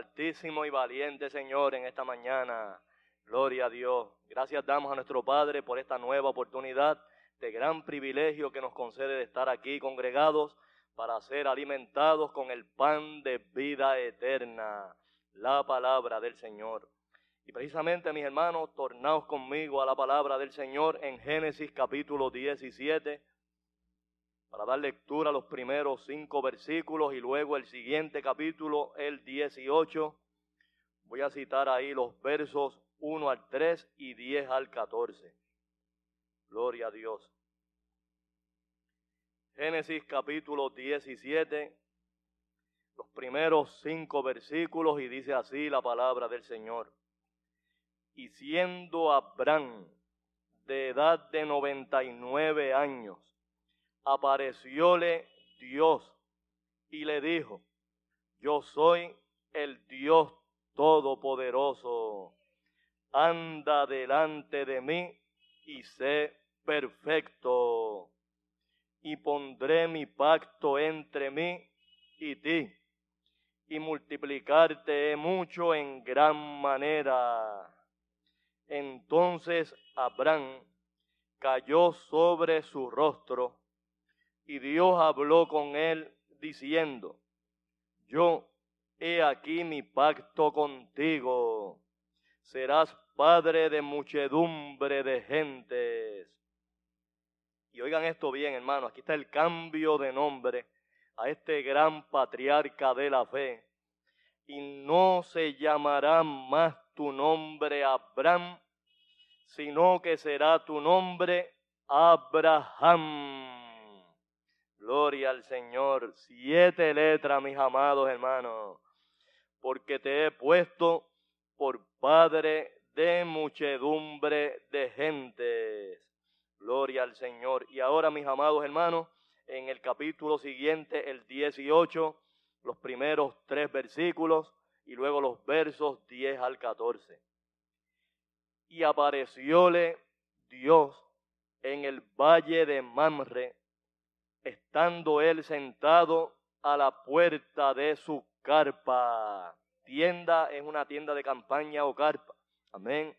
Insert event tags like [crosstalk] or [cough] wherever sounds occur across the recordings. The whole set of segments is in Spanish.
Altísimo y valiente Señor en esta mañana. Gloria a Dios. Gracias damos a nuestro Padre por esta nueva oportunidad de gran privilegio que nos concede de estar aquí congregados para ser alimentados con el pan de vida eterna, la palabra del Señor. Y precisamente, mis hermanos, tornaos conmigo a la palabra del Señor en Génesis capítulo 17, para dar lectura a los primeros cinco versículos y luego el siguiente capítulo, el 18. Voy a citar ahí los versos 1 al 3 y 10 al 14. Gloria a Dios. Génesis capítulo 17, los primeros cinco versículos y dice así la palabra del Señor. Y siendo Abraham de edad de 99 años, aparecióle Dios y le dijo, yo soy el Dios Todopoderoso, anda delante de mí y sé perfecto, y pondré mi pacto entre mí y ti, y multiplicarte mucho en gran manera. Entonces Abraham cayó sobre su rostro y Dios habló con él diciendo, yo he aquí mi pacto contigo, serás padre de muchedumbre de gentes. Y oigan esto bien, hermano, aquí está el cambio de nombre a este gran patriarca de la fe. Y no se llamará más tu nombre Abraham, sino que será tu nombre Abraham. Gloria al Señor. Siete letras, mis amados hermanos, porque te he puesto por Padre de muchedumbre de gentes. Gloria al Señor. Y ahora, mis amados hermanos, en el capítulo siguiente, el 18, los primeros tres versículos y luego los versos 10 al 14. Y aparecióle Dios en el valle de Mamre, estando él sentado a la puerta de su carpa. Tienda es una tienda de campaña o carpa. Amén.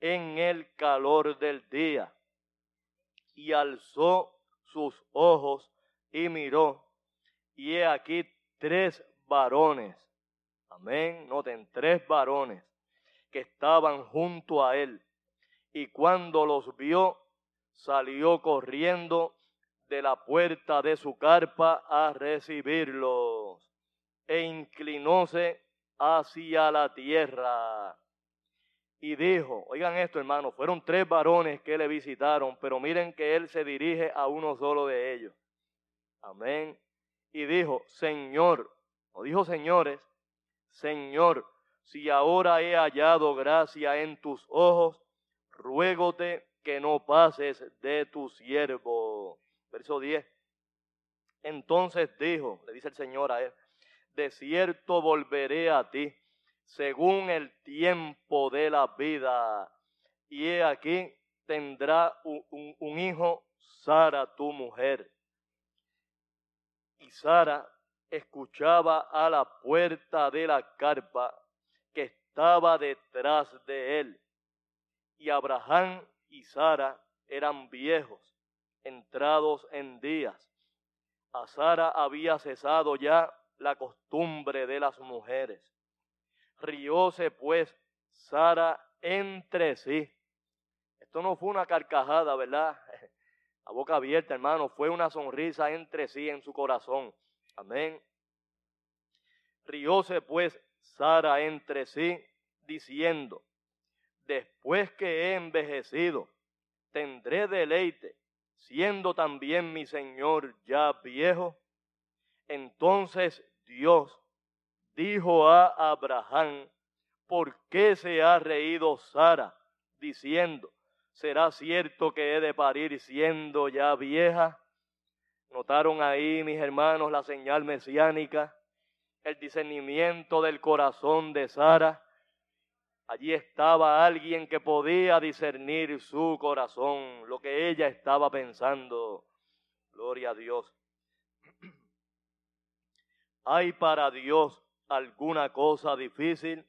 En el calor del día. Y alzó sus ojos y miró. Y he aquí tres varones. Amén. Noten, tres varones que estaban junto a él. Y cuando los vio, salió corriendo de la puerta de su carpa a recibirlos e inclinóse hacia la tierra. Y dijo, oigan esto hermanos, fueron tres varones que le visitaron, pero miren que él se dirige a uno solo de ellos. Amén. Y dijo, Señor, o dijo señores, Señor, si ahora he hallado gracia en tus ojos, ruégote que no pases de tu siervo. Verso 10. Entonces dijo, le dice el Señor a él, de cierto volveré a ti según el tiempo de la vida. Y he aquí tendrá un, un hijo, Sara, tu mujer. Y Sara escuchaba a la puerta de la carpa que estaba detrás de él. Y Abraham y Sara eran viejos, entrados en días. A Sara había cesado ya la costumbre de las mujeres. Rióse pues Sara entre sí. Esto no fue una carcajada, ¿verdad? [laughs] A boca abierta, hermano, fue una sonrisa entre sí en su corazón. Amén. Rióse pues Sara entre sí, diciendo, después que he envejecido, tendré deleite, siendo también mi Señor ya viejo. Entonces Dios dijo a Abraham, ¿por qué se ha reído Sara? diciendo, ¿será cierto que he de parir siendo ya vieja? ¿Notaron ahí, mis hermanos, la señal mesiánica? El discernimiento del corazón de Sara. Allí estaba alguien que podía discernir su corazón, lo que ella estaba pensando. Gloria a Dios. [clears throat] ¿Hay para Dios alguna cosa difícil?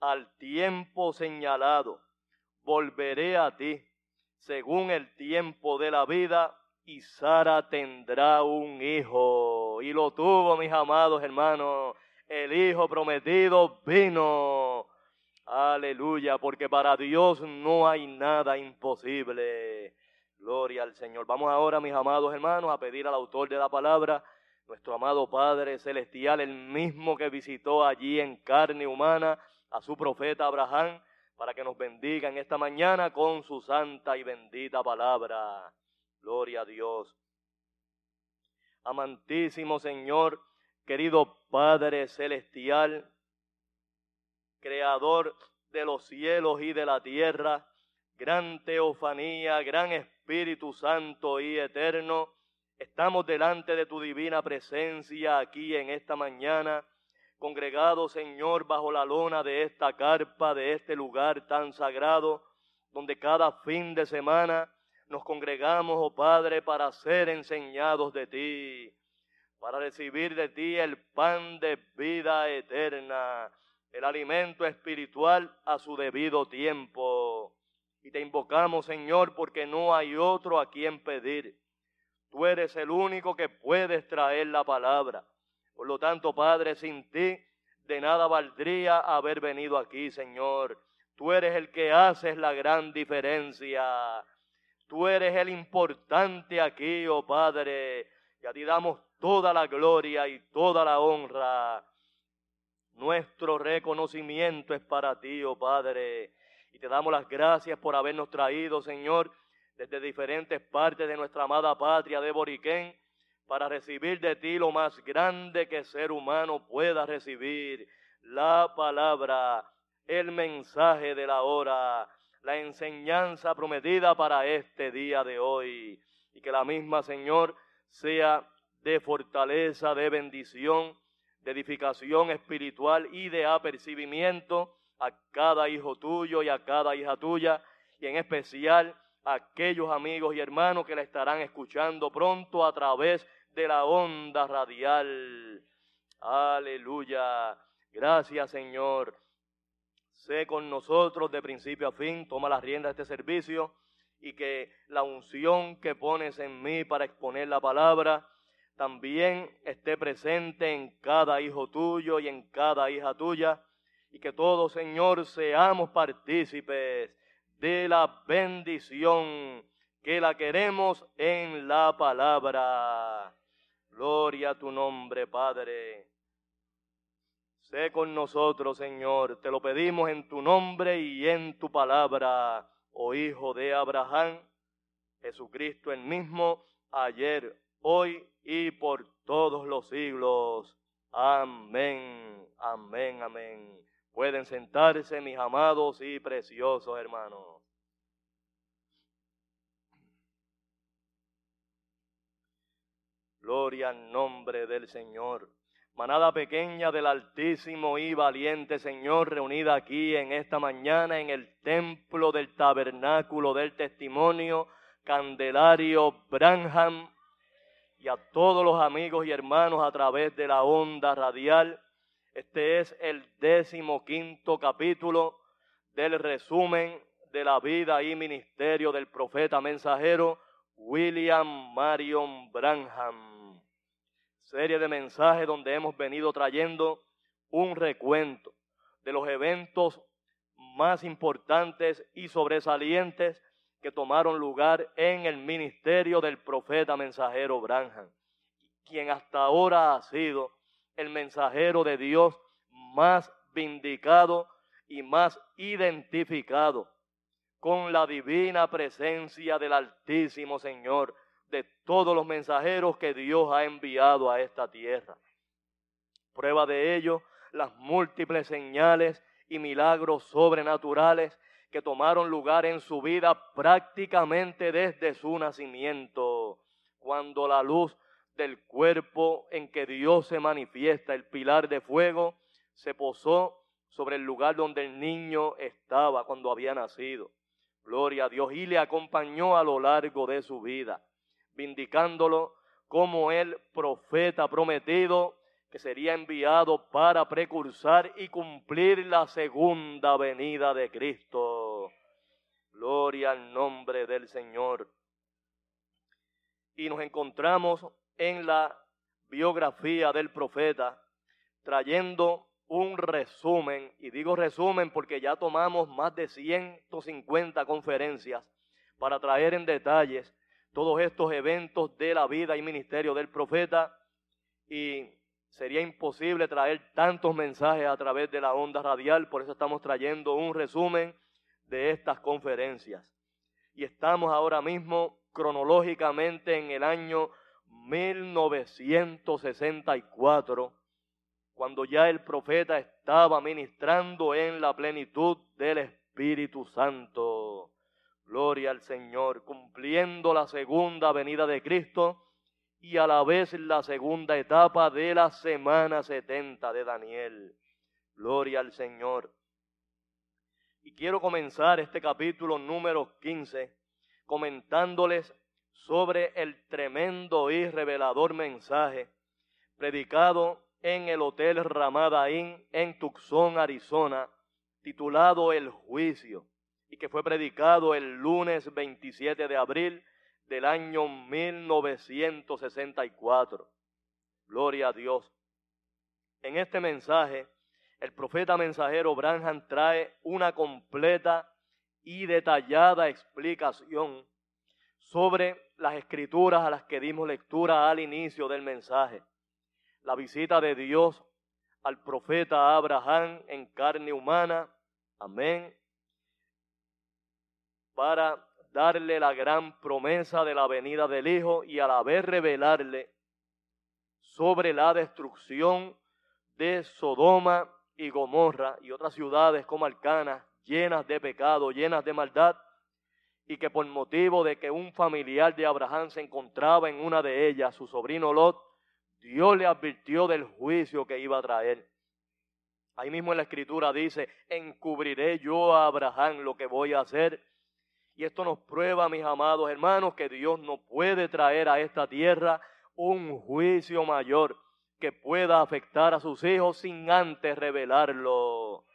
Al tiempo señalado, volveré a ti, según el tiempo de la vida, y Sara tendrá un hijo. Y lo tuvo, mis amados hermanos. El hijo prometido vino. Aleluya, porque para Dios no hay nada imposible. Gloria al Señor. Vamos ahora, mis amados hermanos, a pedir al autor de la palabra, nuestro amado Padre Celestial, el mismo que visitó allí en carne humana a su profeta Abraham, para que nos bendiga en esta mañana con su santa y bendita palabra. Gloria a Dios. Amantísimo Señor, querido Padre Celestial, creador de los cielos y de la tierra, gran teofanía, gran Espíritu Santo y eterno, estamos delante de tu divina presencia aquí en esta mañana, congregados, Señor, bajo la lona de esta carpa, de este lugar tan sagrado, donde cada fin de semana nos congregamos, oh Padre, para ser enseñados de ti, para recibir de ti el pan de vida eterna el alimento espiritual a su debido tiempo. Y te invocamos, Señor, porque no hay otro a quien pedir. Tú eres el único que puedes traer la palabra. Por lo tanto, Padre, sin ti de nada valdría haber venido aquí, Señor. Tú eres el que haces la gran diferencia. Tú eres el importante aquí, oh Padre. Y a ti damos toda la gloria y toda la honra. Nuestro reconocimiento es para ti, oh Padre. Y te damos las gracias por habernos traído, Señor, desde diferentes partes de nuestra amada patria de Boriquén, para recibir de ti lo más grande que ser humano pueda recibir, la palabra, el mensaje de la hora, la enseñanza prometida para este día de hoy. Y que la misma, Señor, sea de fortaleza, de bendición, de edificación espiritual y de apercibimiento a cada hijo tuyo y a cada hija tuya, y en especial a aquellos amigos y hermanos que la estarán escuchando pronto a través de la onda radial. Aleluya. Gracias Señor. Sé con nosotros de principio a fin, toma las riendas de este servicio y que la unción que pones en mí para exponer la palabra también esté presente en cada hijo tuyo y en cada hija tuya, y que todos, Señor, seamos partícipes de la bendición que la queremos en la palabra. Gloria a tu nombre, Padre. Sé con nosotros, Señor. Te lo pedimos en tu nombre y en tu palabra, oh Hijo de Abraham, Jesucristo el mismo, ayer, hoy y por todos los siglos. Amén, amén, amén. Pueden sentarse mis amados y preciosos hermanos. Gloria al nombre del Señor. Manada pequeña del Altísimo y valiente Señor, reunida aquí en esta mañana en el templo del tabernáculo del testimonio, Candelario Branham, y a todos los amigos y hermanos a través de la onda radial. Este es el décimo quinto capítulo del resumen de la vida y ministerio del profeta mensajero William Marion Branham. Serie de mensajes donde hemos venido trayendo un recuento de los eventos más importantes y sobresalientes que tomaron lugar en el ministerio del profeta mensajero Branham, quien hasta ahora ha sido el mensajero de Dios más vindicado y más identificado con la divina presencia del Altísimo Señor, de todos los mensajeros que Dios ha enviado a esta tierra. Prueba de ello, las múltiples señales y milagros sobrenaturales que tomaron lugar en su vida prácticamente desde su nacimiento, cuando la luz del cuerpo en que Dios se manifiesta, el pilar de fuego, se posó sobre el lugar donde el niño estaba cuando había nacido. Gloria a Dios. Y le acompañó a lo largo de su vida, vindicándolo como el profeta prometido que sería enviado para precursar y cumplir la segunda venida de Cristo. Gloria al nombre del Señor. Y nos encontramos en la biografía del profeta, trayendo un resumen, y digo resumen porque ya tomamos más de 150 conferencias para traer en detalles todos estos eventos de la vida y ministerio del profeta y Sería imposible traer tantos mensajes a través de la onda radial, por eso estamos trayendo un resumen de estas conferencias. Y estamos ahora mismo cronológicamente en el año 1964, cuando ya el profeta estaba ministrando en la plenitud del Espíritu Santo. Gloria al Señor, cumpliendo la segunda venida de Cristo y a la vez la segunda etapa de la semana 70 de Daniel. Gloria al Señor. Y quiero comenzar este capítulo número 15 comentándoles sobre el tremendo y revelador mensaje predicado en el Hotel Ramada Inn en Tucson, Arizona, titulado El Juicio, y que fue predicado el lunes 27 de abril del año 1964. Gloria a Dios. En este mensaje, el profeta mensajero Branham trae una completa y detallada explicación sobre las escrituras a las que dimos lectura al inicio del mensaje. La visita de Dios al profeta Abraham en carne humana, amén, para darle la gran promesa de la venida del Hijo y a la vez revelarle sobre la destrucción de Sodoma y Gomorra y otras ciudades como Alcana, llenas de pecado, llenas de maldad, y que por motivo de que un familiar de Abraham se encontraba en una de ellas, su sobrino Lot, Dios le advirtió del juicio que iba a traer. Ahí mismo en la escritura dice, encubriré yo a Abraham lo que voy a hacer. Y esto nos prueba, mis amados hermanos, que Dios no puede traer a esta tierra un juicio mayor que pueda afectar a sus hijos sin antes revelarlo.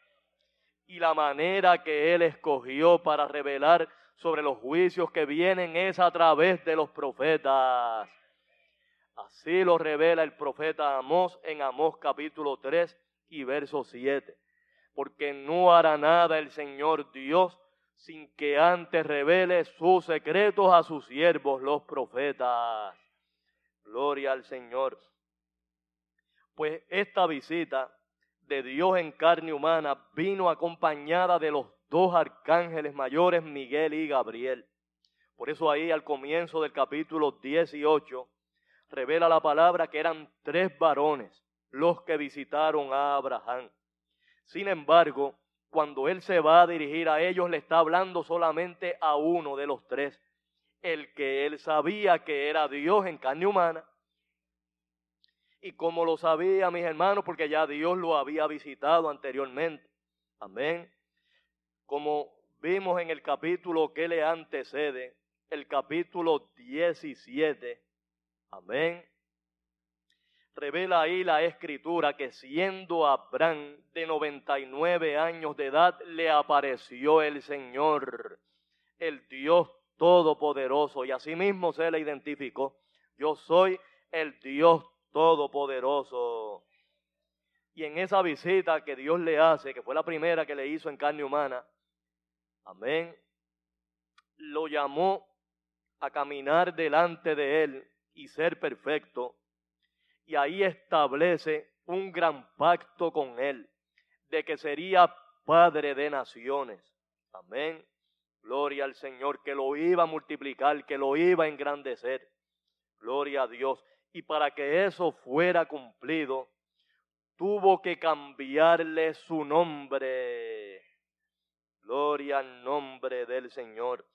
Y la manera que Él escogió para revelar sobre los juicios que vienen es a través de los profetas. Así lo revela el profeta Amós en Amós capítulo 3 y verso 7. Porque no hará nada el Señor Dios sin que antes revele sus secretos a sus siervos los profetas. Gloria al Señor. Pues esta visita de Dios en carne humana vino acompañada de los dos arcángeles mayores, Miguel y Gabriel. Por eso ahí al comienzo del capítulo 18 revela la palabra que eran tres varones los que visitaron a Abraham. Sin embargo, cuando él se va a dirigir a ellos, le está hablando solamente a uno de los tres, el que él sabía que era Dios en carne humana. Y como lo sabía, mis hermanos, porque ya Dios lo había visitado anteriormente. Amén como vimos en el capítulo que le antecede, el capítulo 17, amén, revela ahí la escritura que siendo Abraham de 99 años de edad, le apareció el Señor, el Dios Todopoderoso, y asimismo se le identificó, yo soy el Dios Todopoderoso. Y en esa visita que Dios le hace, que fue la primera que le hizo en carne humana, Amén. Lo llamó a caminar delante de él y ser perfecto. Y ahí establece un gran pacto con él, de que sería padre de naciones. Amén. Gloria al Señor, que lo iba a multiplicar, que lo iba a engrandecer. Gloria a Dios. Y para que eso fuera cumplido, tuvo que cambiarle su nombre. Gloria al nombre del Señor.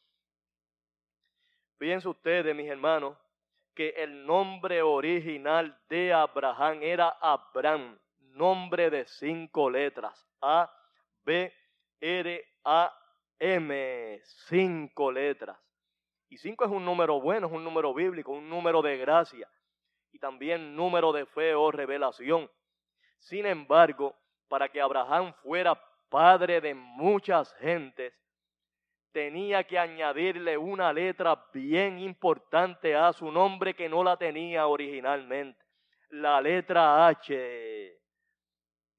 Fíjense ustedes, mis hermanos, que el nombre original de Abraham era Abraham, nombre de cinco letras. A, B, R, A, M, cinco letras. Y cinco es un número bueno, es un número bíblico, un número de gracia y también número de fe o revelación. Sin embargo, para que Abraham fuera padre de muchas gentes, tenía que añadirle una letra bien importante a su nombre que no la tenía originalmente. La letra H.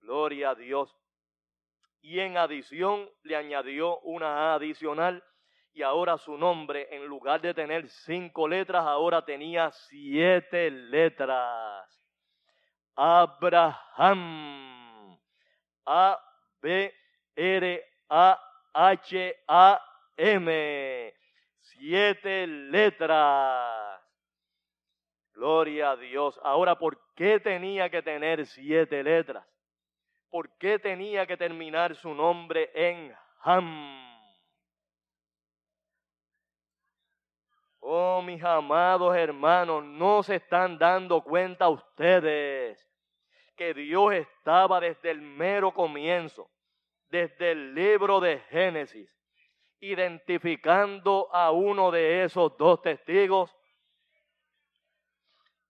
Gloria a Dios. Y en adición le añadió una A adicional y ahora su nombre, en lugar de tener cinco letras, ahora tenía siete letras. Abraham. A, B, R-A-H-A-M. Siete letras. Gloria a Dios. Ahora, ¿por qué tenía que tener siete letras? ¿Por qué tenía que terminar su nombre en Ham? Oh, mis amados hermanos, no se están dando cuenta ustedes que Dios estaba desde el mero comienzo desde el libro de Génesis, identificando a uno de esos dos testigos,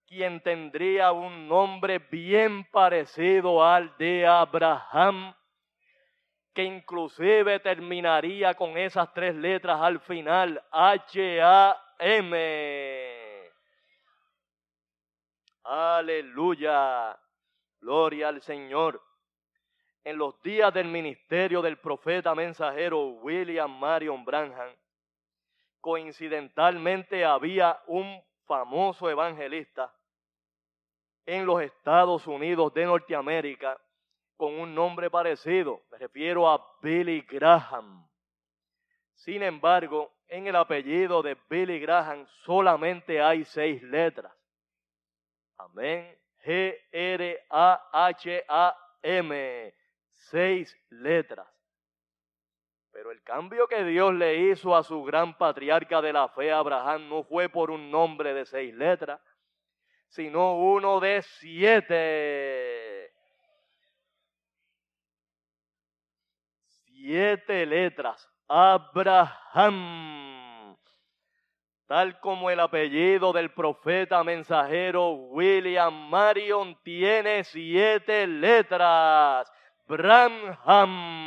quien tendría un nombre bien parecido al de Abraham, que inclusive terminaría con esas tres letras al final, H-A-M. Aleluya. Gloria al Señor en los días del ministerio del profeta mensajero William Marion Branham, coincidentalmente había un famoso evangelista en los Estados Unidos de Norteamérica con un nombre parecido. Me refiero a Billy Graham. Sin embargo, en el apellido de Billy Graham solamente hay seis letras. Amén. G-R-A-H-A-M. Seis letras. Pero el cambio que Dios le hizo a su gran patriarca de la fe, Abraham, no fue por un nombre de seis letras, sino uno de siete. Siete letras. Abraham. Tal como el apellido del profeta mensajero William Marion tiene siete letras. Branham.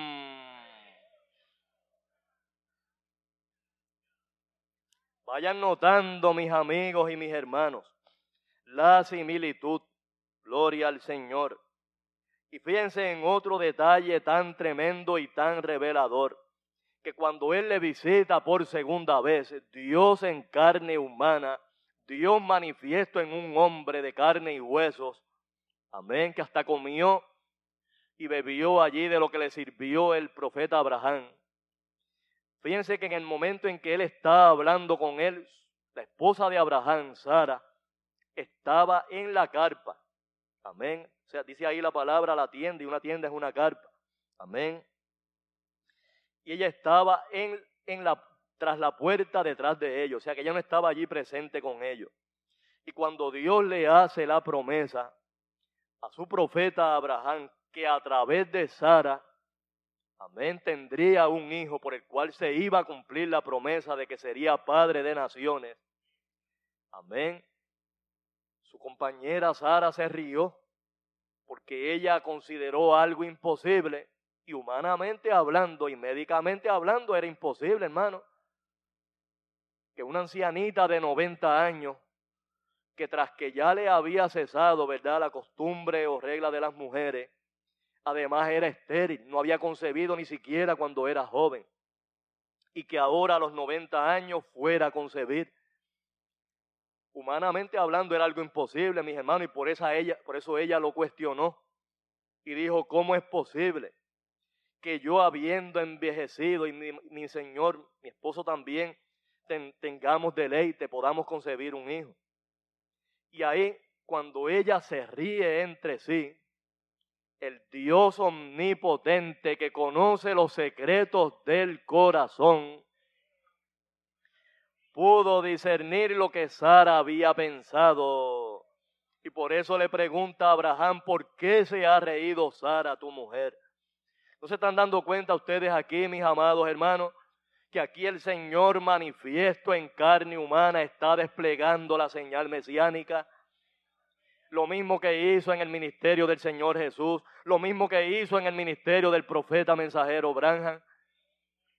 Vayan notando, mis amigos y mis hermanos, la similitud. Gloria al Señor. Y fíjense en otro detalle tan tremendo y tan revelador, que cuando Él le visita por segunda vez, Dios en carne humana, Dios manifiesto en un hombre de carne y huesos, amén, que hasta comió y bebió allí de lo que le sirvió el profeta Abraham. Fíjense que en el momento en que él estaba hablando con él, la esposa de Abraham, Sara, estaba en la carpa. Amén. O sea, dice ahí la palabra la tienda y una tienda es una carpa. Amén. Y ella estaba en, en la, tras la puerta detrás de ellos. O sea, que ella no estaba allí presente con ellos. Y cuando Dios le hace la promesa a su profeta Abraham que a través de Sara Amén, tendría un hijo por el cual se iba a cumplir la promesa de que sería padre de naciones. Amén. Su compañera Sara se rió porque ella consideró algo imposible y humanamente hablando y médicamente hablando era imposible, hermano. Que una ancianita de 90 años, que tras que ya le había cesado, ¿verdad?, la costumbre o regla de las mujeres, Además era estéril, no había concebido ni siquiera cuando era joven. Y que ahora a los 90 años fuera a concebir. Humanamente hablando era algo imposible, mis hermanos, y por, esa ella, por eso ella lo cuestionó. Y dijo, ¿cómo es posible que yo habiendo envejecido y mi, Señor, mi esposo también, tengamos deleite, podamos concebir un hijo? Y ahí, cuando ella se ríe entre sí, el Dios omnipotente que conoce los secretos del corazón, pudo discernir lo que Sara había pensado. Y por eso le pregunta a Abraham, ¿por qué se ha reído Sara, tu mujer? ¿No se están dando cuenta ustedes aquí, mis amados hermanos, que aquí el Señor manifiesto en carne humana está desplegando la señal mesiánica? lo mismo que hizo en el ministerio del Señor Jesús, lo mismo que hizo en el ministerio del profeta mensajero Branham,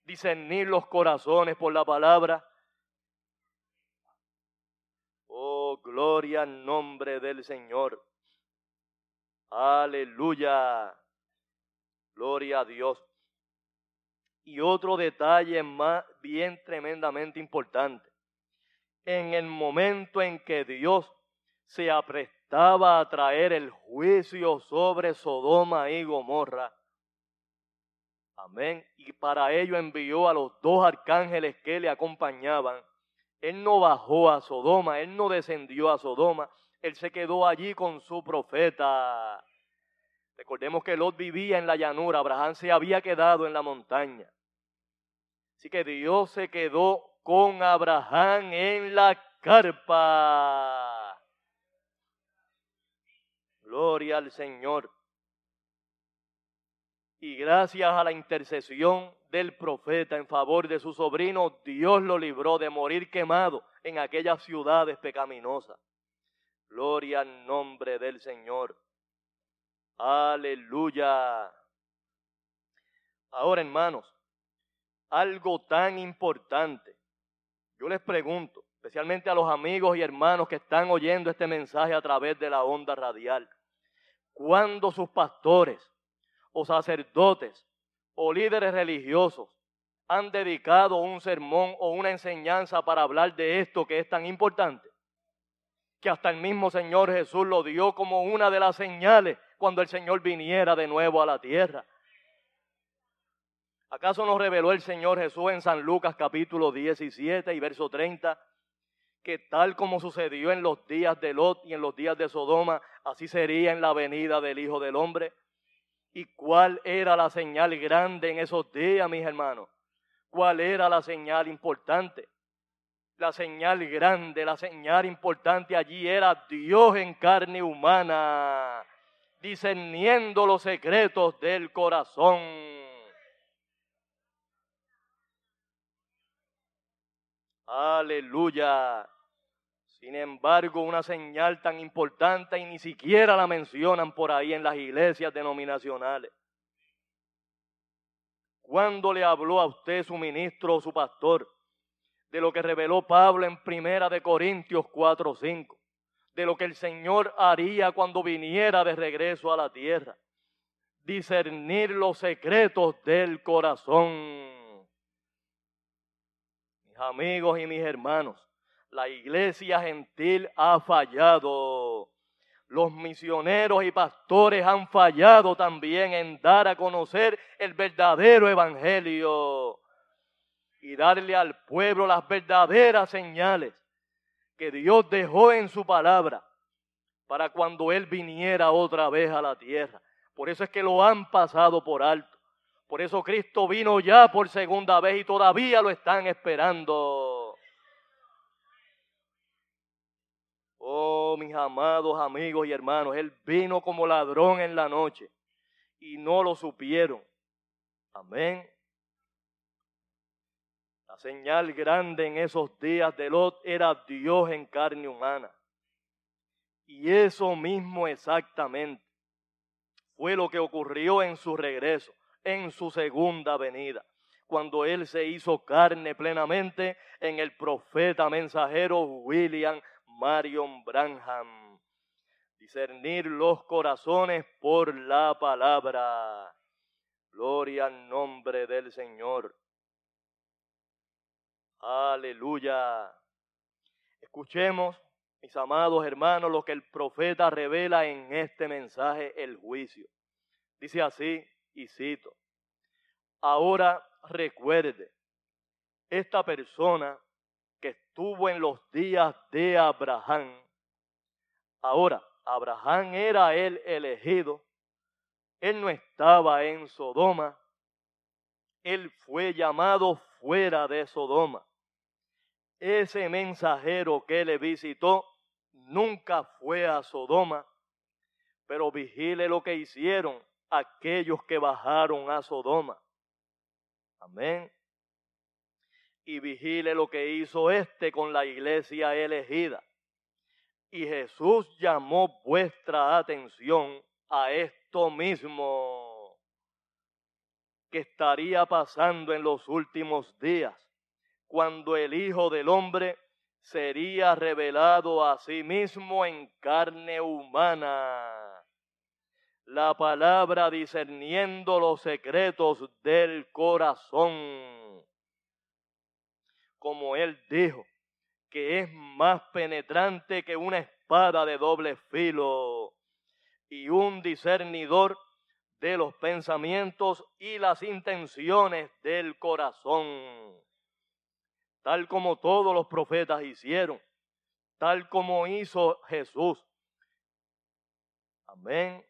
discernir los corazones por la palabra. Oh, gloria al nombre del Señor. Aleluya. Gloria a Dios. Y otro detalle más bien tremendamente importante. En el momento en que Dios se aprestó estaba a traer el juicio sobre Sodoma y Gomorra. Amén. Y para ello envió a los dos arcángeles que le acompañaban. Él no bajó a Sodoma, él no descendió a Sodoma, él se quedó allí con su profeta. Recordemos que Lot vivía en la llanura, Abraham se había quedado en la montaña. Así que Dios se quedó con Abraham en la carpa. Gloria al Señor. Y gracias a la intercesión del profeta en favor de su sobrino, Dios lo libró de morir quemado en aquellas ciudades pecaminosas. Gloria al nombre del Señor. Aleluya. Ahora, hermanos, algo tan importante. Yo les pregunto, especialmente a los amigos y hermanos que están oyendo este mensaje a través de la onda radial cuando sus pastores o sacerdotes o líderes religiosos han dedicado un sermón o una enseñanza para hablar de esto que es tan importante, que hasta el mismo Señor Jesús lo dio como una de las señales cuando el Señor viniera de nuevo a la tierra. ¿Acaso nos reveló el Señor Jesús en San Lucas capítulo 17 y verso 30? Que tal como sucedió en los días de Lot y en los días de Sodoma, así sería en la venida del Hijo del Hombre. ¿Y cuál era la señal grande en esos días, mis hermanos? ¿Cuál era la señal importante? La señal grande, la señal importante allí era Dios en carne humana, discerniendo los secretos del corazón. Aleluya. Sin embargo, una señal tan importante y ni siquiera la mencionan por ahí en las iglesias denominacionales. ¿Cuándo le habló a usted su ministro o su pastor de lo que reveló Pablo en Primera de Corintios 4:5? De lo que el Señor haría cuando viniera de regreso a la tierra. Discernir los secretos del corazón. Mis amigos y mis hermanos, la iglesia gentil ha fallado. Los misioneros y pastores han fallado también en dar a conocer el verdadero evangelio y darle al pueblo las verdaderas señales que Dios dejó en su palabra para cuando Él viniera otra vez a la tierra. Por eso es que lo han pasado por alto. Por eso Cristo vino ya por segunda vez y todavía lo están esperando. Oh, mis amados amigos y hermanos, Él vino como ladrón en la noche y no lo supieron. Amén. Señal grande en esos días de Lot era Dios en carne humana. Y eso mismo exactamente fue lo que ocurrió en su regreso, en su segunda venida, cuando Él se hizo carne plenamente en el profeta mensajero William Marion Branham. Discernir los corazones por la palabra. Gloria al nombre del Señor. Aleluya. Escuchemos, mis amados hermanos, lo que el profeta revela en este mensaje, el juicio. Dice así, y cito, ahora recuerde, esta persona que estuvo en los días de Abraham. Ahora, Abraham era el elegido. Él no estaba en Sodoma. Él fue llamado fuera de Sodoma. Ese mensajero que le visitó nunca fue a Sodoma, pero vigile lo que hicieron aquellos que bajaron a Sodoma. Amén y vigile lo que hizo éste con la iglesia elegida. Y Jesús llamó vuestra atención a esto mismo que estaría pasando en los últimos días, cuando el Hijo del Hombre sería revelado a sí mismo en carne humana. La palabra discerniendo los secretos del corazón como él dijo, que es más penetrante que una espada de doble filo y un discernidor de los pensamientos y las intenciones del corazón, tal como todos los profetas hicieron, tal como hizo Jesús. Amén.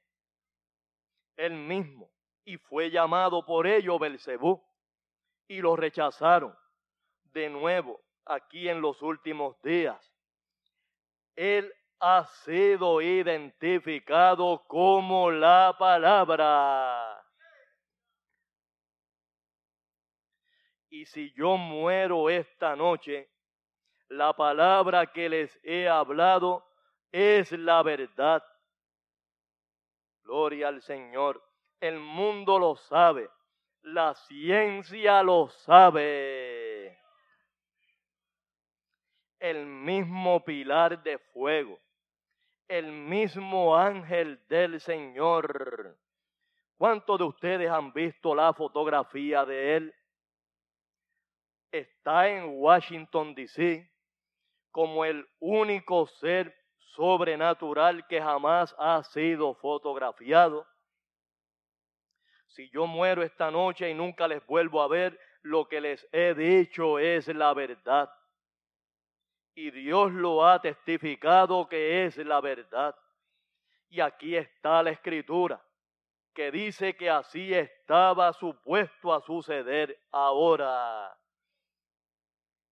Él mismo, y fue llamado por ello Belcebú, y lo rechazaron de nuevo aquí en los últimos días. Él ha sido identificado como la palabra. Y si yo muero esta noche, la palabra que les he hablado es la verdad. Gloria al Señor. El mundo lo sabe. La ciencia lo sabe el mismo pilar de fuego, el mismo ángel del Señor. ¿Cuántos de ustedes han visto la fotografía de él? Está en Washington, D.C. como el único ser sobrenatural que jamás ha sido fotografiado. Si yo muero esta noche y nunca les vuelvo a ver, lo que les he dicho es la verdad. Y Dios lo ha testificado que es la verdad. Y aquí está la escritura, que dice que así estaba supuesto a suceder ahora.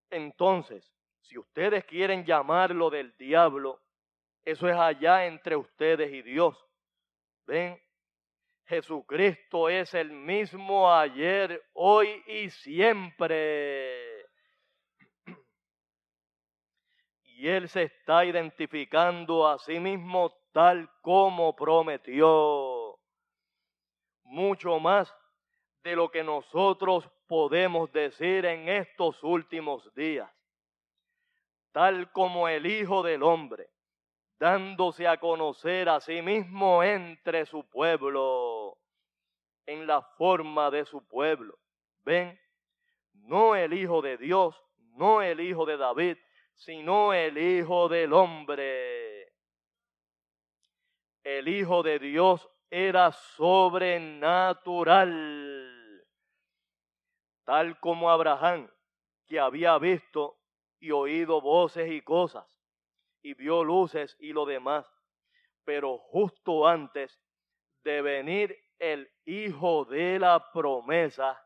Entonces, si ustedes quieren llamarlo del diablo, eso es allá entre ustedes y Dios. ¿Ven? Jesucristo es el mismo ayer, hoy y siempre. Y Él se está identificando a sí mismo tal como prometió. Mucho más de lo que nosotros podemos decir en estos últimos días. Tal como el Hijo del Hombre dándose a conocer a sí mismo entre su pueblo, en la forma de su pueblo. Ven, no el Hijo de Dios, no el Hijo de David, sino el Hijo del hombre. El Hijo de Dios era sobrenatural, tal como Abraham, que había visto y oído voces y cosas y vio luces y lo demás. Pero justo antes de venir el hijo de la promesa,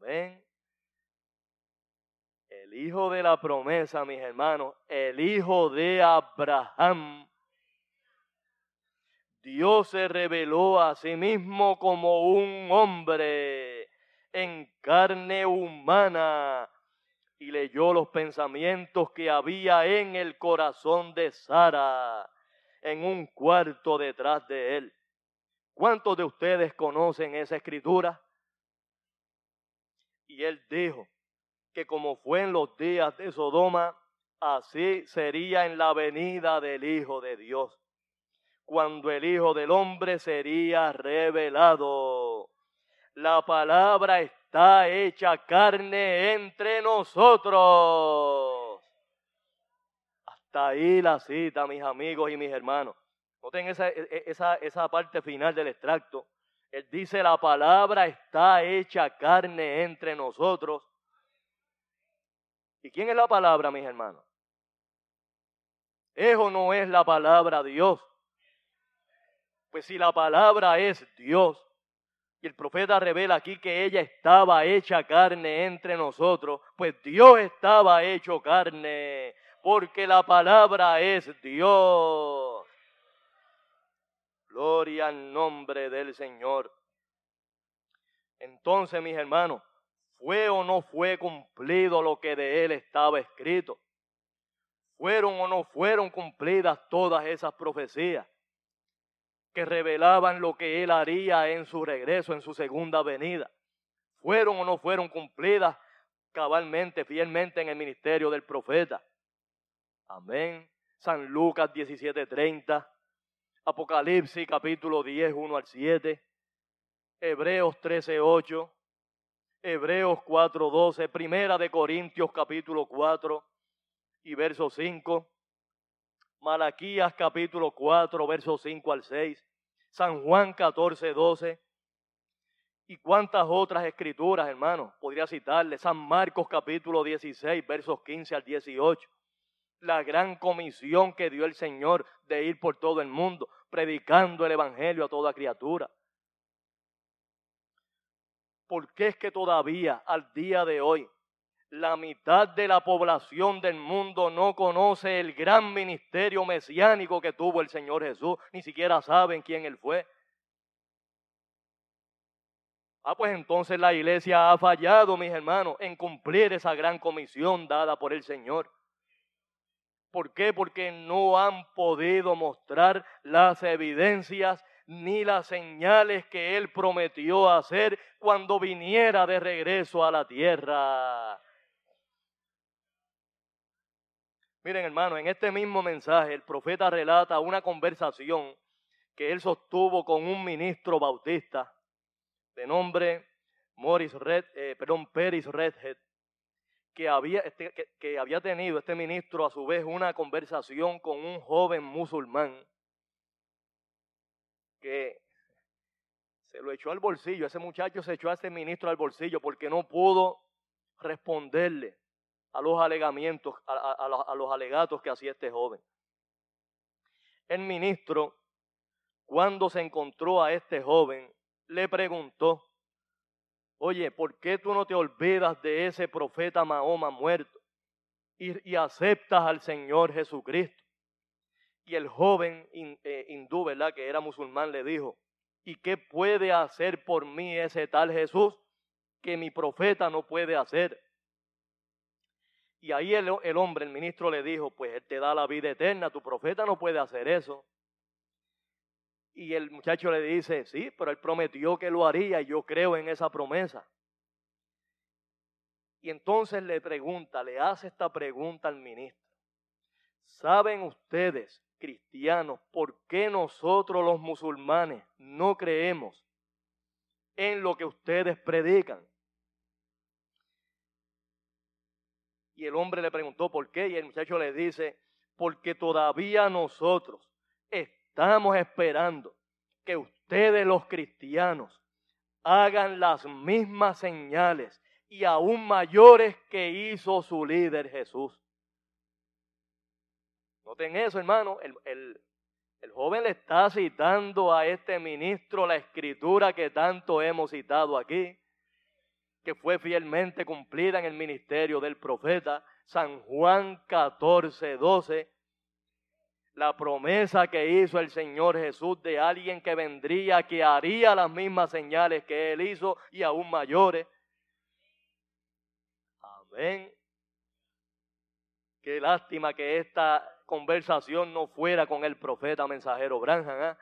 amén. El hijo de la promesa, mis hermanos, el hijo de Abraham. Dios se reveló a sí mismo como un hombre en carne humana y leyó los pensamientos que había en el corazón de Sara en un cuarto detrás de él. ¿Cuántos de ustedes conocen esa escritura? Y él dijo que como fue en los días de Sodoma, así sería en la venida del Hijo de Dios, cuando el Hijo del Hombre sería revelado. La palabra está hecha carne entre nosotros. Hasta ahí la cita, mis amigos y mis hermanos. Noten esa, e, e, esa, esa parte final del extracto. Él dice, la palabra está hecha carne entre nosotros. ¿Y quién es la palabra, mis hermanos? Eso no es la palabra Dios. Pues si la palabra es Dios, y el profeta revela aquí que ella estaba hecha carne entre nosotros, pues Dios estaba hecho carne, porque la palabra es Dios. Gloria al nombre del Señor. Entonces, mis hermanos, ¿fue o no fue cumplido lo que de él estaba escrito? ¿Fueron o no fueron cumplidas todas esas profecías? Que revelaban lo que él haría en su regreso, en su segunda venida. ¿Fueron o no fueron cumplidas cabalmente, fielmente en el ministerio del profeta? Amén. San Lucas 17:30, Apocalipsis capítulo 10, 1 al 7, Hebreos 13:8, Hebreos 4:12, Primera de Corintios capítulo 4 y verso 5, Malaquías capítulo 4, versos 5 al 6, San Juan 14, 12, y cuántas otras escrituras, hermanos, podría citarle, San Marcos capítulo 16, versos 15 al 18, la gran comisión que dio el Señor de ir por todo el mundo, predicando el Evangelio a toda criatura. ¿Por qué es que todavía al día de hoy la mitad de la población del mundo no conoce el gran ministerio mesiánico que tuvo el Señor Jesús, ni siquiera saben quién Él fue. Ah, pues entonces la iglesia ha fallado, mis hermanos, en cumplir esa gran comisión dada por el Señor. ¿Por qué? Porque no han podido mostrar las evidencias ni las señales que Él prometió hacer cuando viniera de regreso a la tierra. Miren hermano, en este mismo mensaje el profeta relata una conversación que él sostuvo con un ministro bautista de nombre Morris Red, eh, perdón, Peris Redhead, que había, este, que, que había tenido este ministro a su vez una conversación con un joven musulmán que se lo echó al bolsillo. Ese muchacho se echó a ese ministro al bolsillo porque no pudo responderle a los alegamientos, a, los alegatos que hacía este joven. El ministro, cuando se encontró a este joven, le preguntó, oye, ¿por qué tú no te olvidas de ese profeta Mahoma muerto y, aceptas al Señor Jesucristo? Y el joven eh, hindú, ¿verdad? Que era musulmán, le dijo, ¿y qué puede hacer por mí ese tal Jesús que mi profeta no puede hacer? Y ahí el, el, hombre, el ministro, le dijo, pues Él te da la vida eterna, tu profeta no puede hacer eso. Y el muchacho le dice, sí, pero él prometió que lo haría y yo creo en esa promesa. Y entonces le pregunta, le hace esta pregunta al ministro. ¿Saben ustedes, cristianos, por qué nosotros los musulmanes no creemos en lo que ustedes predican? Y el hombre le preguntó por qué y el muchacho le dice, porque todavía nosotros Estamos esperando que ustedes los cristianos hagan las mismas señales y aún mayores que hizo su líder Jesús. Noten eso, hermano. El, el, joven le está citando a este ministro la escritura que tanto hemos citado aquí, que fue fielmente cumplida en el ministerio del profeta San Juan 14, 12 la promesa que hizo el Señor Jesús de alguien que vendría, que haría las mismas señales que Él hizo y aún mayores. Amén. Qué lástima que esta conversación no fuera con el profeta mensajero Branham, ¿ah?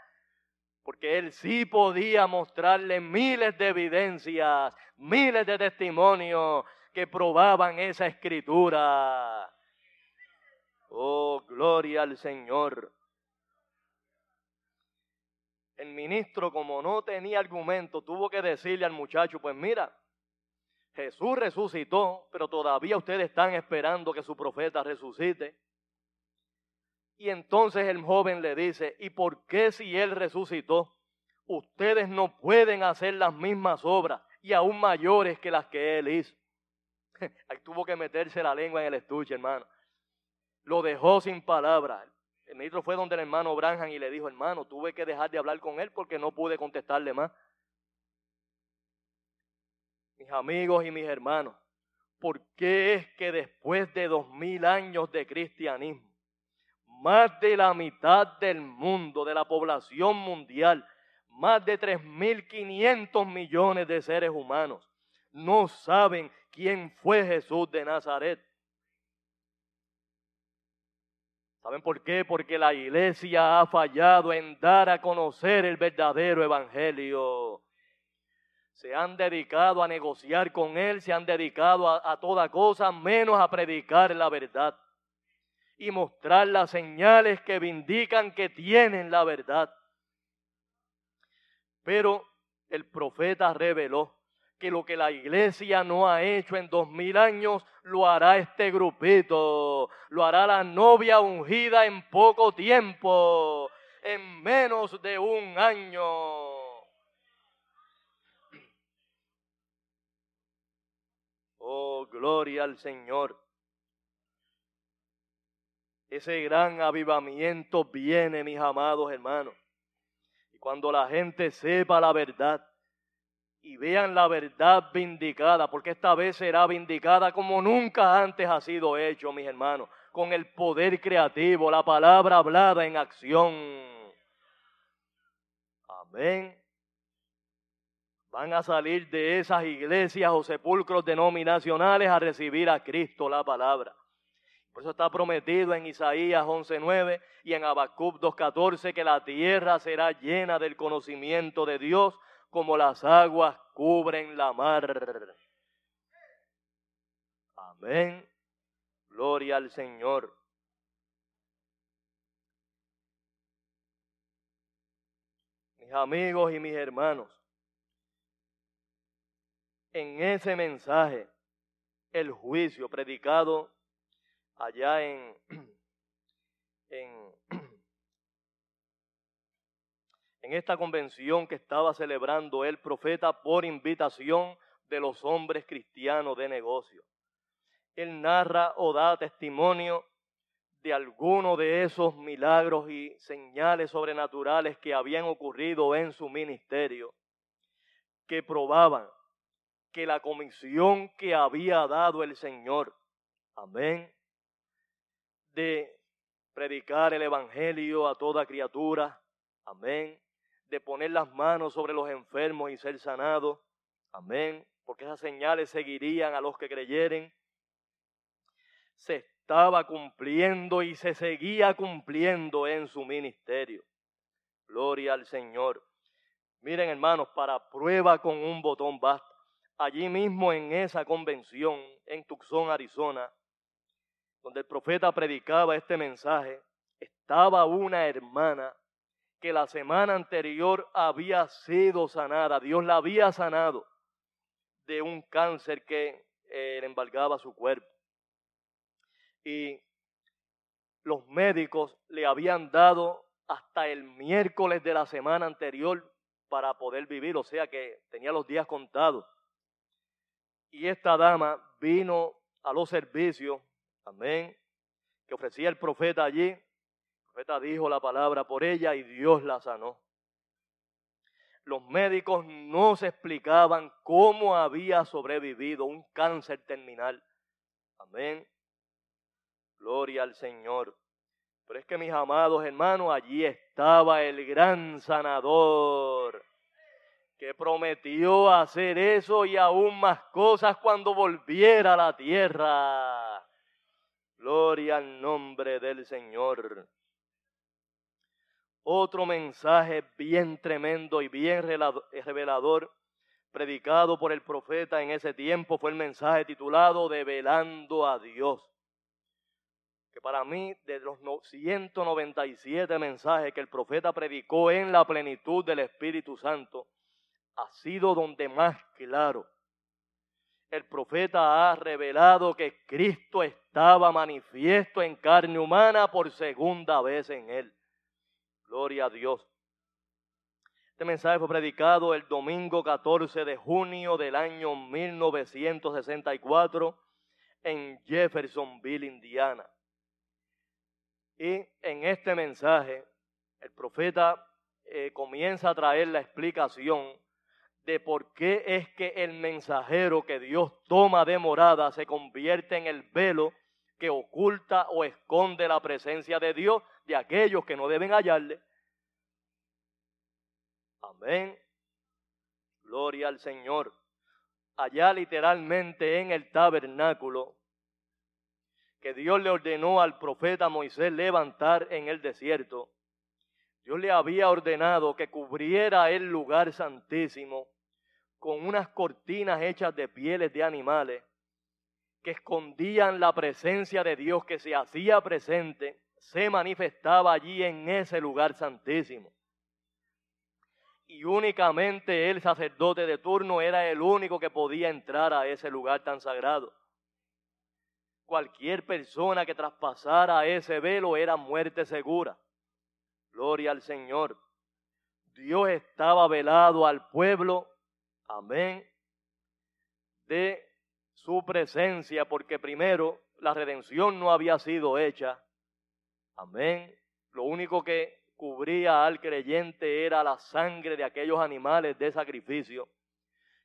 Porque él sí podía mostrarle miles de evidencias, miles de testimonios que probaban esa escritura. Oh, gloria al Señor. El ministro, como no tenía argumento, tuvo que decirle al muchacho, pues mira, Jesús resucitó, pero todavía ustedes están esperando que su profeta resucite. Y entonces el joven le dice, ¿y por qué si él resucitó, ustedes no pueden hacer las mismas obras y aún mayores que las que él hizo? [laughs] Ahí tuvo que meterse la lengua en el estuche, hermano lo dejó sin palabras. El ministro fue donde el hermano Branham y le dijo, hermano, tuve que dejar de hablar con él porque no pude contestarle más. Mis amigos y mis hermanos, ¿por qué es que después de dos mil años de cristianismo, más de la mitad del mundo, de la población mundial, más de tres mil quinientos millones de seres humanos, no saben quién fue Jesús de Nazaret? ¿Saben por qué? Porque la iglesia ha fallado en dar a conocer el verdadero evangelio. Se han dedicado a negociar con él, se han dedicado a, toda cosa menos a predicar la verdad y mostrar las señales que vindican que tienen la verdad. Pero el profeta reveló que lo que la iglesia no ha hecho en dos mil años, lo hará este grupito, lo hará la novia ungida en poco tiempo, en menos de un año. Oh, gloria al Señor. Ese gran avivamiento viene, mis amados hermanos. Y cuando la gente sepa la verdad, y vean la verdad vindicada, porque esta vez será vindicada como nunca antes ha sido hecho, mis hermanos, con el poder creativo, la palabra hablada en acción. Amén. Van a salir de esas iglesias o sepulcros denominacionales a recibir a Cristo la palabra. Por eso está prometido en Isaías 11:9 y en Habacuc 2:14 que la tierra será llena del conocimiento de Dios como las aguas cubren la mar. Amén. Gloria al Señor. Mis amigos y mis hermanos, en ese mensaje el juicio predicado allá en, [clears throat] en, [clears throat] en esta convención que estaba celebrando el profeta por invitación de los hombres cristianos de negocio. Él narra o da testimonio de alguno de esos milagros y señales sobrenaturales que habían ocurrido en su ministerio, que probaban que la comisión que había dado el Señor, amén, de predicar el Evangelio a toda criatura, amén, de poner las manos sobre los enfermos y ser sanados, amén, porque esas señales seguirían a los que creyeren, se estaba cumpliendo y se seguía cumpliendo en su ministerio. Gloria al Señor. Miren hermanos, para prueba con un botón basta. Allí mismo en esa convención en Tucson, Arizona, donde el profeta predicaba este mensaje, estaba una hermana que la semana anterior había sido sanada, Dios la había sanado de un cáncer que eh, le embargaba su cuerpo. Y los médicos le habían dado hasta el miércoles de la semana anterior para poder vivir, o sea que tenía los días contados. Y esta dama vino a los servicios, amén, que ofrecía el profeta allí. El profeta dijo la palabra por ella y Dios la sanó. Los médicos no se explicaban cómo había sobrevivido un cáncer terminal. Amén. Gloria al Señor. Pero es que mis amados hermanos, allí estaba el gran sanador que prometió hacer eso y aún más cosas cuando volviera a la tierra. Gloria al nombre del Señor. Otro mensaje bien tremendo y bien revelador predicado por el profeta en ese tiempo fue el mensaje titulado Develando a Dios que para mí de los 197 mensajes que el profeta predicó en la plenitud del Espíritu Santo, ha sido donde más claro el profeta ha revelado que Cristo estaba manifiesto en carne humana por segunda vez en él. Gloria a Dios. Este mensaje fue predicado el domingo 14 de junio del año 1964 en Jeffersonville, Indiana. Y en este mensaje, el profeta eh, comienza a traer la explicación de por qué es que el mensajero que Dios toma de morada se convierte en el velo que oculta o esconde la presencia de Dios de aquellos que no deben hallarle. Amén. Gloria al Señor. Allá literalmente en el tabernáculo que Dios le ordenó al profeta Moisés levantar en el desierto, Dios le había ordenado que cubriera el lugar santísimo con unas cortinas hechas de pieles de animales que escondían la presencia de Dios que se hacía presente, se manifestaba allí en ese lugar santísimo. Y únicamente el sacerdote de turno era el único que podía entrar a ese lugar tan sagrado cualquier persona que traspasara ese velo era muerte segura. Gloria al Señor. Dios estaba velado al pueblo, amén, de su presencia, porque primero la redención no había sido hecha, amén. Lo único que cubría al creyente era la sangre de aquellos animales de sacrificio,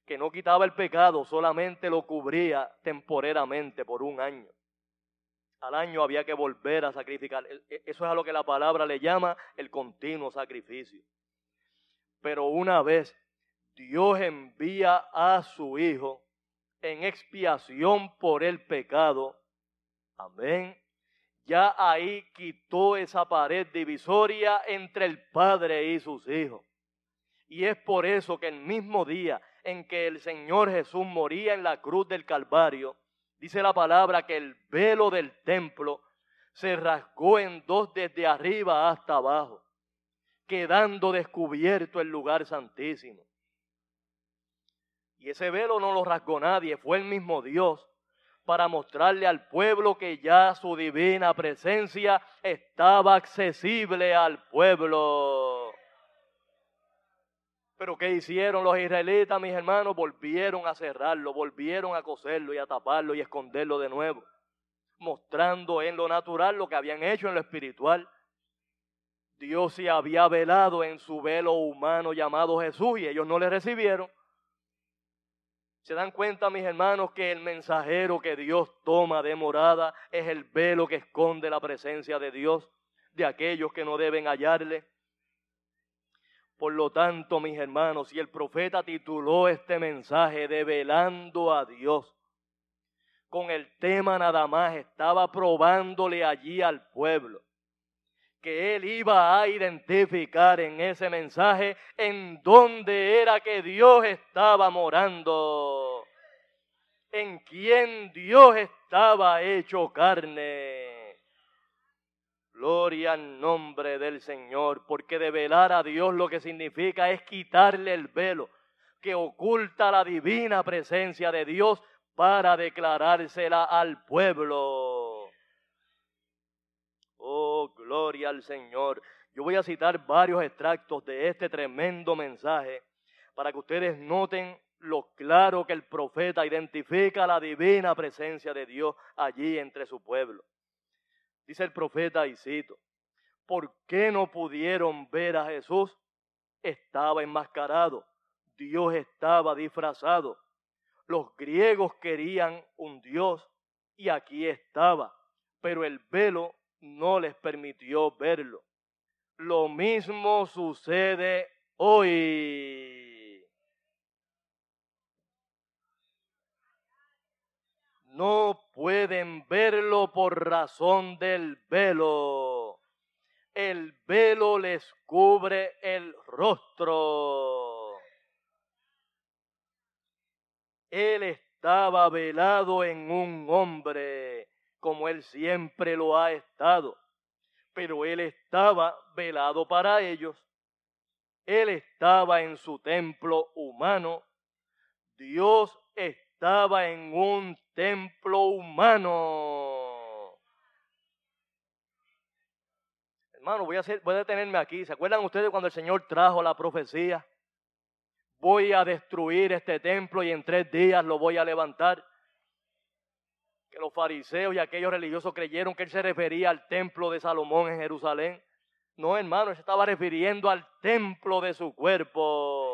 que no quitaba el pecado, solamente lo cubría temporeramente por un año al año había que volver a sacrificar. E, eso es a lo que la palabra le llama el continuo sacrificio. Pero una vez Dios envía a su Hijo en expiación por el pecado, amén, ya ahí quitó esa pared divisoria entre el Padre y sus hijos. Y es por eso que el mismo día en que el Señor Jesús moría en la cruz del Calvario, Dice la palabra que el velo del templo se rasgó en dos desde arriba hasta abajo, quedando descubierto el lugar santísimo. Y ese velo no lo rasgó nadie, fue el mismo Dios, para mostrarle al pueblo que ya su divina presencia estaba accesible al pueblo. Pero ¿qué hicieron los israelitas, mis hermanos? Volvieron a cerrarlo, volvieron a coserlo y a taparlo y esconderlo de nuevo, mostrando en lo natural lo que habían hecho en lo espiritual. Dios se había velado en su velo humano llamado Jesús y ellos no le recibieron. ¿Se dan cuenta, mis hermanos, que el mensajero que Dios toma de morada es el velo que esconde la presencia de Dios de aquellos que no deben hallarle? Por lo tanto, mis hermanos, si el profeta tituló este mensaje de velando a Dios, con el tema nada más estaba probándole allí al pueblo que él iba a identificar en ese mensaje en dónde era que Dios estaba morando, en quién Dios estaba hecho carne. Gloria al nombre del Señor, porque develar a Dios lo que significa es quitarle el velo que oculta la divina presencia de Dios para declarársela al pueblo. Oh, gloria al Señor. Yo voy a citar varios extractos de este tremendo mensaje para que ustedes noten lo claro que el profeta identifica la divina presencia de Dios allí entre su pueblo. Dice el profeta, y cito, ¿por qué no pudieron ver a Jesús? Estaba enmascarado, Dios estaba disfrazado. Los griegos querían un Dios y aquí estaba, pero el velo no les permitió verlo. Lo mismo sucede hoy. No pueden verlo por razón del velo. El velo les cubre el rostro. Él estaba velado en un hombre como Él siempre lo ha estado. Pero Él estaba velado para ellos. Él estaba en su templo humano. Dios estaba en un templo humano. Hermano, voy a, hacer, voy a detenerme aquí. ¿Se acuerdan ustedes cuando el Señor trajo la profecía? Voy a destruir este templo y en tres días lo voy a levantar que los fariseos y aquellos religiosos creyeron que él se refería al templo de Salomón en Jerusalén. No, hermano, él se estaba refiriendo al templo de su cuerpo.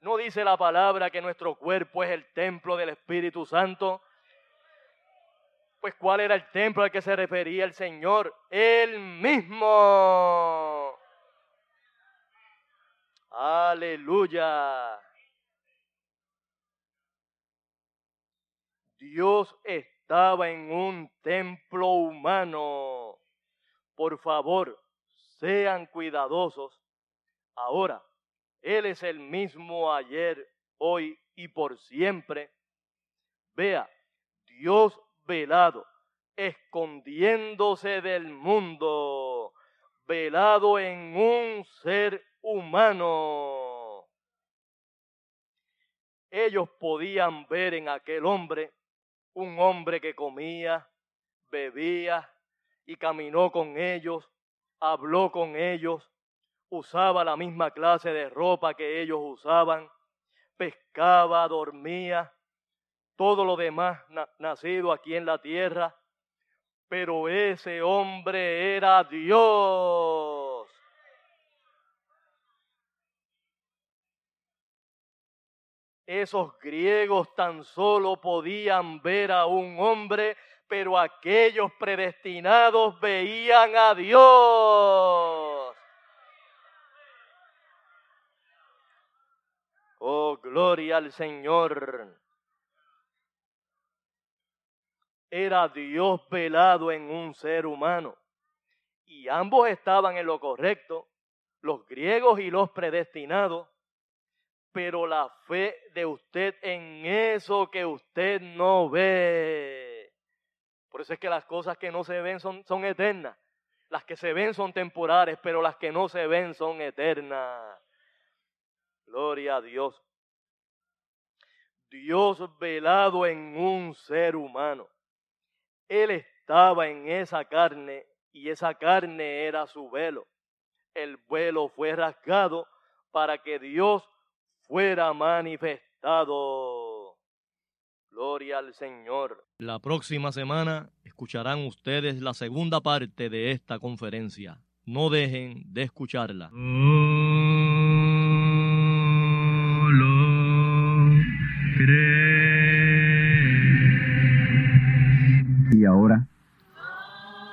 No dice la palabra que nuestro cuerpo es el templo del Espíritu Santo. Pues ¿cuál era el templo al que se refería el Señor? Él mismo. Aleluya. Dios estaba en un templo humano. Por favor, sean cuidadosos. Ahora, Él es el mismo ayer, hoy y por siempre. Vea, Dios velado, escondiéndose del mundo, velado en un ser humano. Ellos podían ver en aquel hombre un hombre que comía, bebía y caminó con ellos, habló con ellos, usaba la misma clase de ropa que ellos usaban, pescaba, dormía, todo lo demás nacido aquí en la tierra, pero ese hombre era Dios. Esos griegos tan solo podían ver a un hombre, pero aquellos predestinados veían a Dios. Oh, gloria al Señor. Era Dios velado en un ser humano. Y ambos estaban en lo correcto, los griegos y los predestinados pero la fe de usted en eso que usted no ve. Por eso es que las cosas que no se ven son, son eternas. Las que se ven son temporales, pero las que no se ven son eternas. Gloria a Dios. Dios velado en un ser humano. Él estaba en esa carne y esa carne era su velo. El velo fue rasgado para que Dios fuera manifestado. Gloria al Señor. La próxima semana escucharán ustedes la segunda parte de esta conferencia. No dejen de escucharla. Y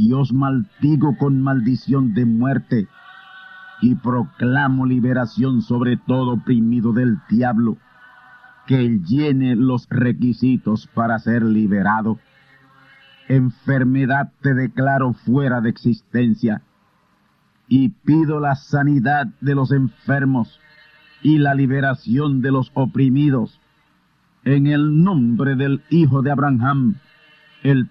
y os maldigo con maldición de muerte, y proclamo liberación sobre todo oprimido del diablo, que llene los requisitos para ser liberado. Enfermedad te declaro fuera de existencia, y pido la sanidad de los enfermos y la liberación de los oprimidos, en el nombre del Hijo de Abraham, el